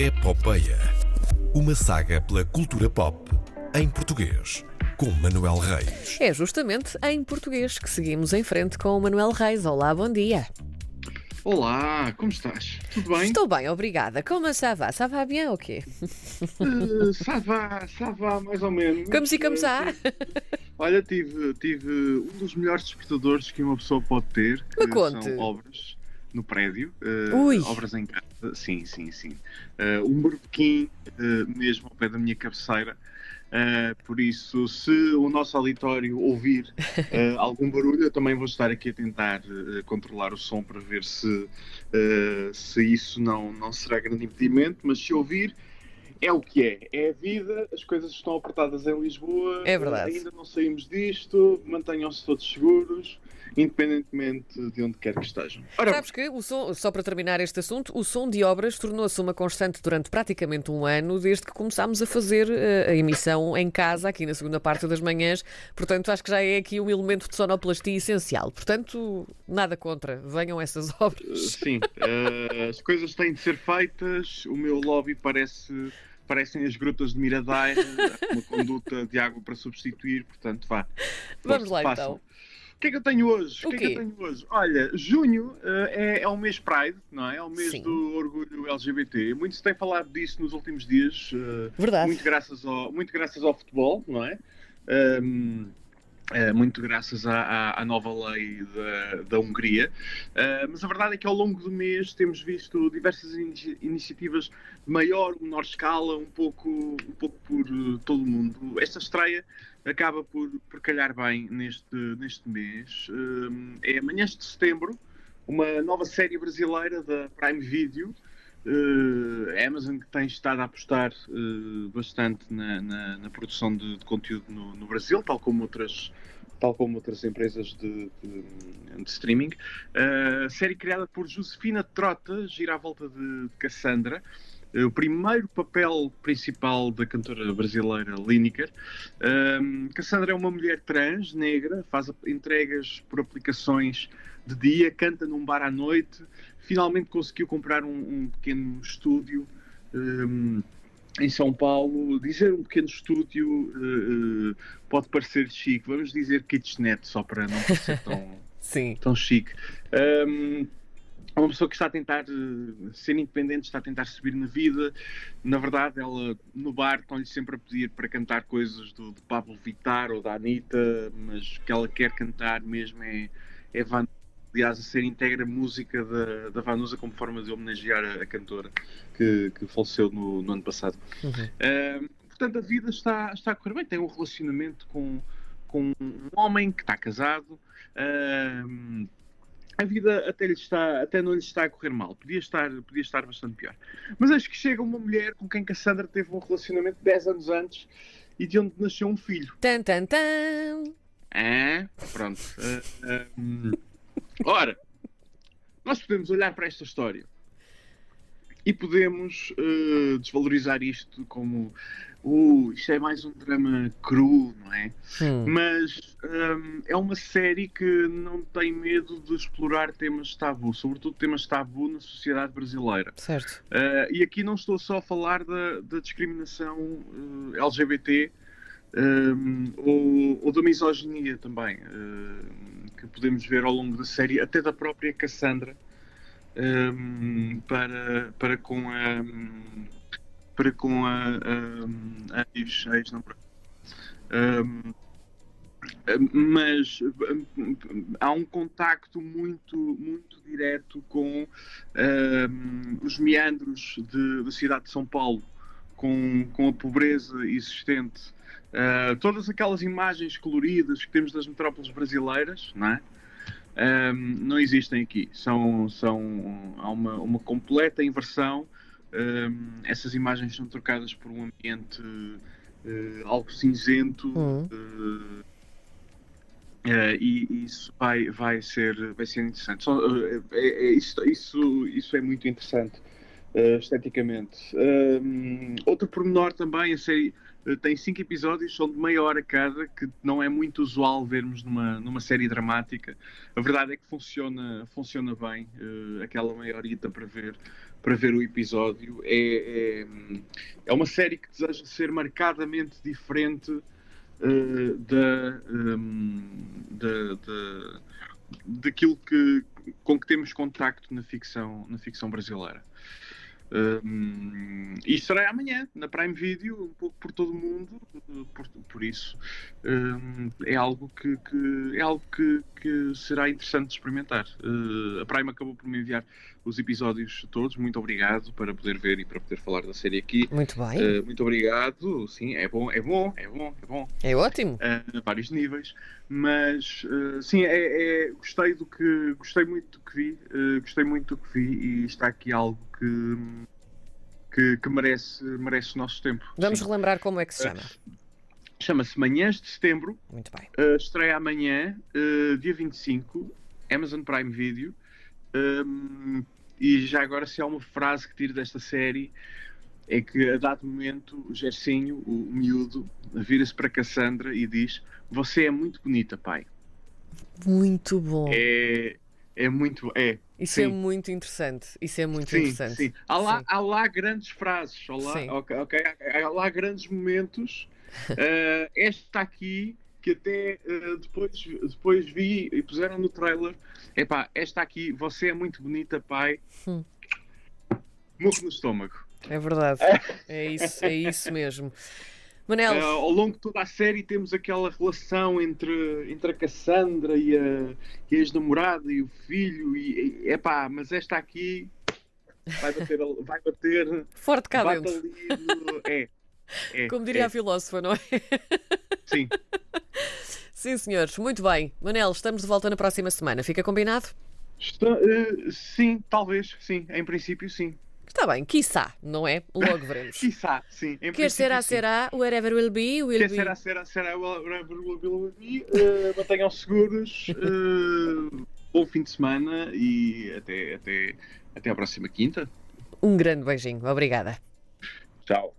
Epopeia. Uma saga pela cultura pop em português, com Manuel Reis. É justamente em português que seguimos em frente com o Manuel Reis. Olá, bom dia. Olá, como estás? Tudo bem? Estou bem, obrigada. Como ça va? Ça va bien ou quê? Uh, ça va, ça va, mais ou menos. Como se como ça? Olha, tive, tive um dos melhores despertadores que uma pessoa pode ter, Me conte. são obras no prédio, uh, obras em casa, sim, sim, sim. Uh, um berbequim uh, mesmo ao pé da minha cabeceira. Por isso, se o nosso auditório ouvir algum barulho, eu também vou estar aqui a tentar controlar o som para ver se, se isso não, não será grande impedimento, mas se ouvir, é o que é. É a vida, as coisas estão apertadas em Lisboa, É verdade. ainda não saímos disto, mantenham-se todos seguros, independentemente de onde quer que estejam. Ora, Sabes que, o som, só para terminar este assunto, o som de obras tornou-se uma constante durante praticamente um ano, desde que começámos a fazer eh, a emissão em casa, aqui na segunda parte das manhãs. Portanto, acho que já é aqui um elemento de sonoplastia essencial. Portanto, nada contra. Venham essas obras. Sim, eh, as coisas têm de ser feitas. O meu lobby parece parecem as grutas de Miradaire, uma conduta de água para substituir, portanto vá. Vamos lá então. O que é que eu tenho hoje? O que é que eu tenho hoje? Olha, junho eh, é, é o mês Pride, não é? É o mês Sim. do orgulho LGBT. Muito se tem falado disso nos últimos dias. eh, Verdade. muito graças ao, muito graças ao futebol, não é? Eh, muito graças à, à- à nova lei da, da Hungria. Ah, mas a verdade é que ao longo do mês temos visto diversas inici- iniciativas de maior ou menor escala, um pouco, um pouco por eh, todo o mundo. Esta estreia acaba por, por calhar bem neste, neste mês. Ahm, é amanhãs de setembro, uma nova série brasileira da Prime Video. A Amazon que tem estado a apostar eh, bastante na, na- na produção de, de conteúdo no, no Brasil, tal como outras, tal como outras empresas de, de- de streaming. Eh, série criada por Josefina Trota, gira à volta de, de Cassandra. O primeiro papel principal da cantora brasileira Lineker. Um, Cassandra é uma mulher trans, negra, faz entregas por aplicações de dia, canta num bar à noite. Finalmente conseguiu comprar um, um pequeno estúdio um, em São Paulo. Dizer um pequeno estúdio uh, uh, pode parecer chique. Vamos dizer kitchenette, só para não parecer tão, Sim. tão chique. Um, uma pessoa que está a tentar eh, ser independente, está a tentar subir na vida. Na verdade, ela no bar estão-lhe sempre a pedir para cantar coisas do, do Pablo Vittar ou da Anitta, mas o que ela quer cantar mesmo é, é Van. Aliás, a ser integra música da, da Vanusa como forma de homenagear a, a cantora que, que faleceu no, no ano passado. Uhum. Ahm, portanto, a vida está, está a correr bem. Tem um relacionamento com, com um homem que está casado. Ahm, a vida até, lhe está, até não lhe está a correr mal. Podia estar, podia estar bastante pior. Mas acho que chega uma mulher com quem Cassandra teve um relacionamento 10 anos antes e de onde nasceu um filho. Tan, tan, tan. Ah, pronto. Ah, hum. ora, nós podemos olhar para esta história e podemos eh, desvalorizar isto como uh, isto é mais um drama cru, não é? Hum. Mas hum, é uma série que não tem medo de explorar temas tabu, sobretudo temas tabu na sociedade brasileira. Certo. Uh, e aqui não estou só a falar da, da discriminação uh, LGBT um, ou, ou da misoginia também, uh, que podemos ver ao longo da série, até da própria Cassandra, um, para, para com a. para com a, a, a ex- a ex-namorada. Um, mas há um contacto muito, muito direto com um, os meandros de- da cidade de São Paulo, com, com a pobreza existente. Uh, todas aquelas imagens coloridas que temos das metrópoles brasileiras, não é? Um, não existem aqui. São, são, há uma, uma completa inversão. Um, essas imagens são trocadas por um ambiente uh, algo cinzento. Hum. uh, uh, e isso vai, vai, ser, vai ser interessante. Só, é- é- isso, isso, isso é muito interessante uh, esteticamente. Um, outro pormenor também, a série uh, tem cinco episódios, são de meia hora cada, que não é muito usual vermos numa, numa série dramática. A verdade é que funciona, funciona bem, uh, aquela meia para ver, para ver o episódio. É, é, é uma série que deseja ser marcadamente diferente da, um, da, da daquilo que, com que temos contacto na ficção, na ficção brasileira. Um, e será amanhã na Prime Video, um pouco por todo o mundo, por, por isso um, é algo que, que é algo que, que, será interessante experimentar. Uh, a Prime acabou por me enviar os episódios todos, muito obrigado para poder ver e para poder falar da série aqui. Muito bem. Uh, muito obrigado, sim, é bom, é bom, é bom, é bom. É ótimo. Uh, a vários níveis, mas sim, é, é, gostei do que gostei muito do que vi, gostei muito do que vi e está aqui algo que, que, que merece, merece o nosso tempo. Vamos sim. relembrar como é que se chama. Chama-se Manhãs de Setembro. Muito bem. Uh, estreia amanhã, uh, dia 25, Amazon Prime Video. Um, e já agora, se há uma frase que tiro desta série, é que a dado momento o Gersinho, o, miúdo, vira-se para Cassandra e diz: Você é muito bonita, pai. Muito bom. É, é muito. É, isso sim. é muito interessante. Isso é muito sim, interessante. Sim. Há, lá, sim. há lá grandes frases, há lá, okay, okay, há lá grandes momentos. uh, esta aqui, que até uh, depois, depois vi e puseram no trailer. Epá, esta aqui, você é muito bonita, pai. Hum. Morro no estômago. É verdade. É isso, é isso mesmo. Manel. Uh, ao longo de toda a série temos aquela relação entre, entre a Cassandra e a, e a ex-namorada e o filho e, e epá, mas esta aqui vai bater, vai bater forte cá dentro. no- é, é, Como diria é. a filósofa, não é? Sim, Sim, senhores. Muito bem. Manel, estamos de volta na próxima semana. Fica combinado? Está- eh, sim, talvez, sim, em princípio sim. Está bem. Quiçá, não é? Logo veremos. Quiçá, sim. Em Quer será, sim. será. Wherever will be, will Quer be. será, será, será, whatever will be, will be. Eh, mantenham seguros, eh, bom fim de semana e até, até, até à próxima quinta. Um grande beijinho. Obrigada. Tchau.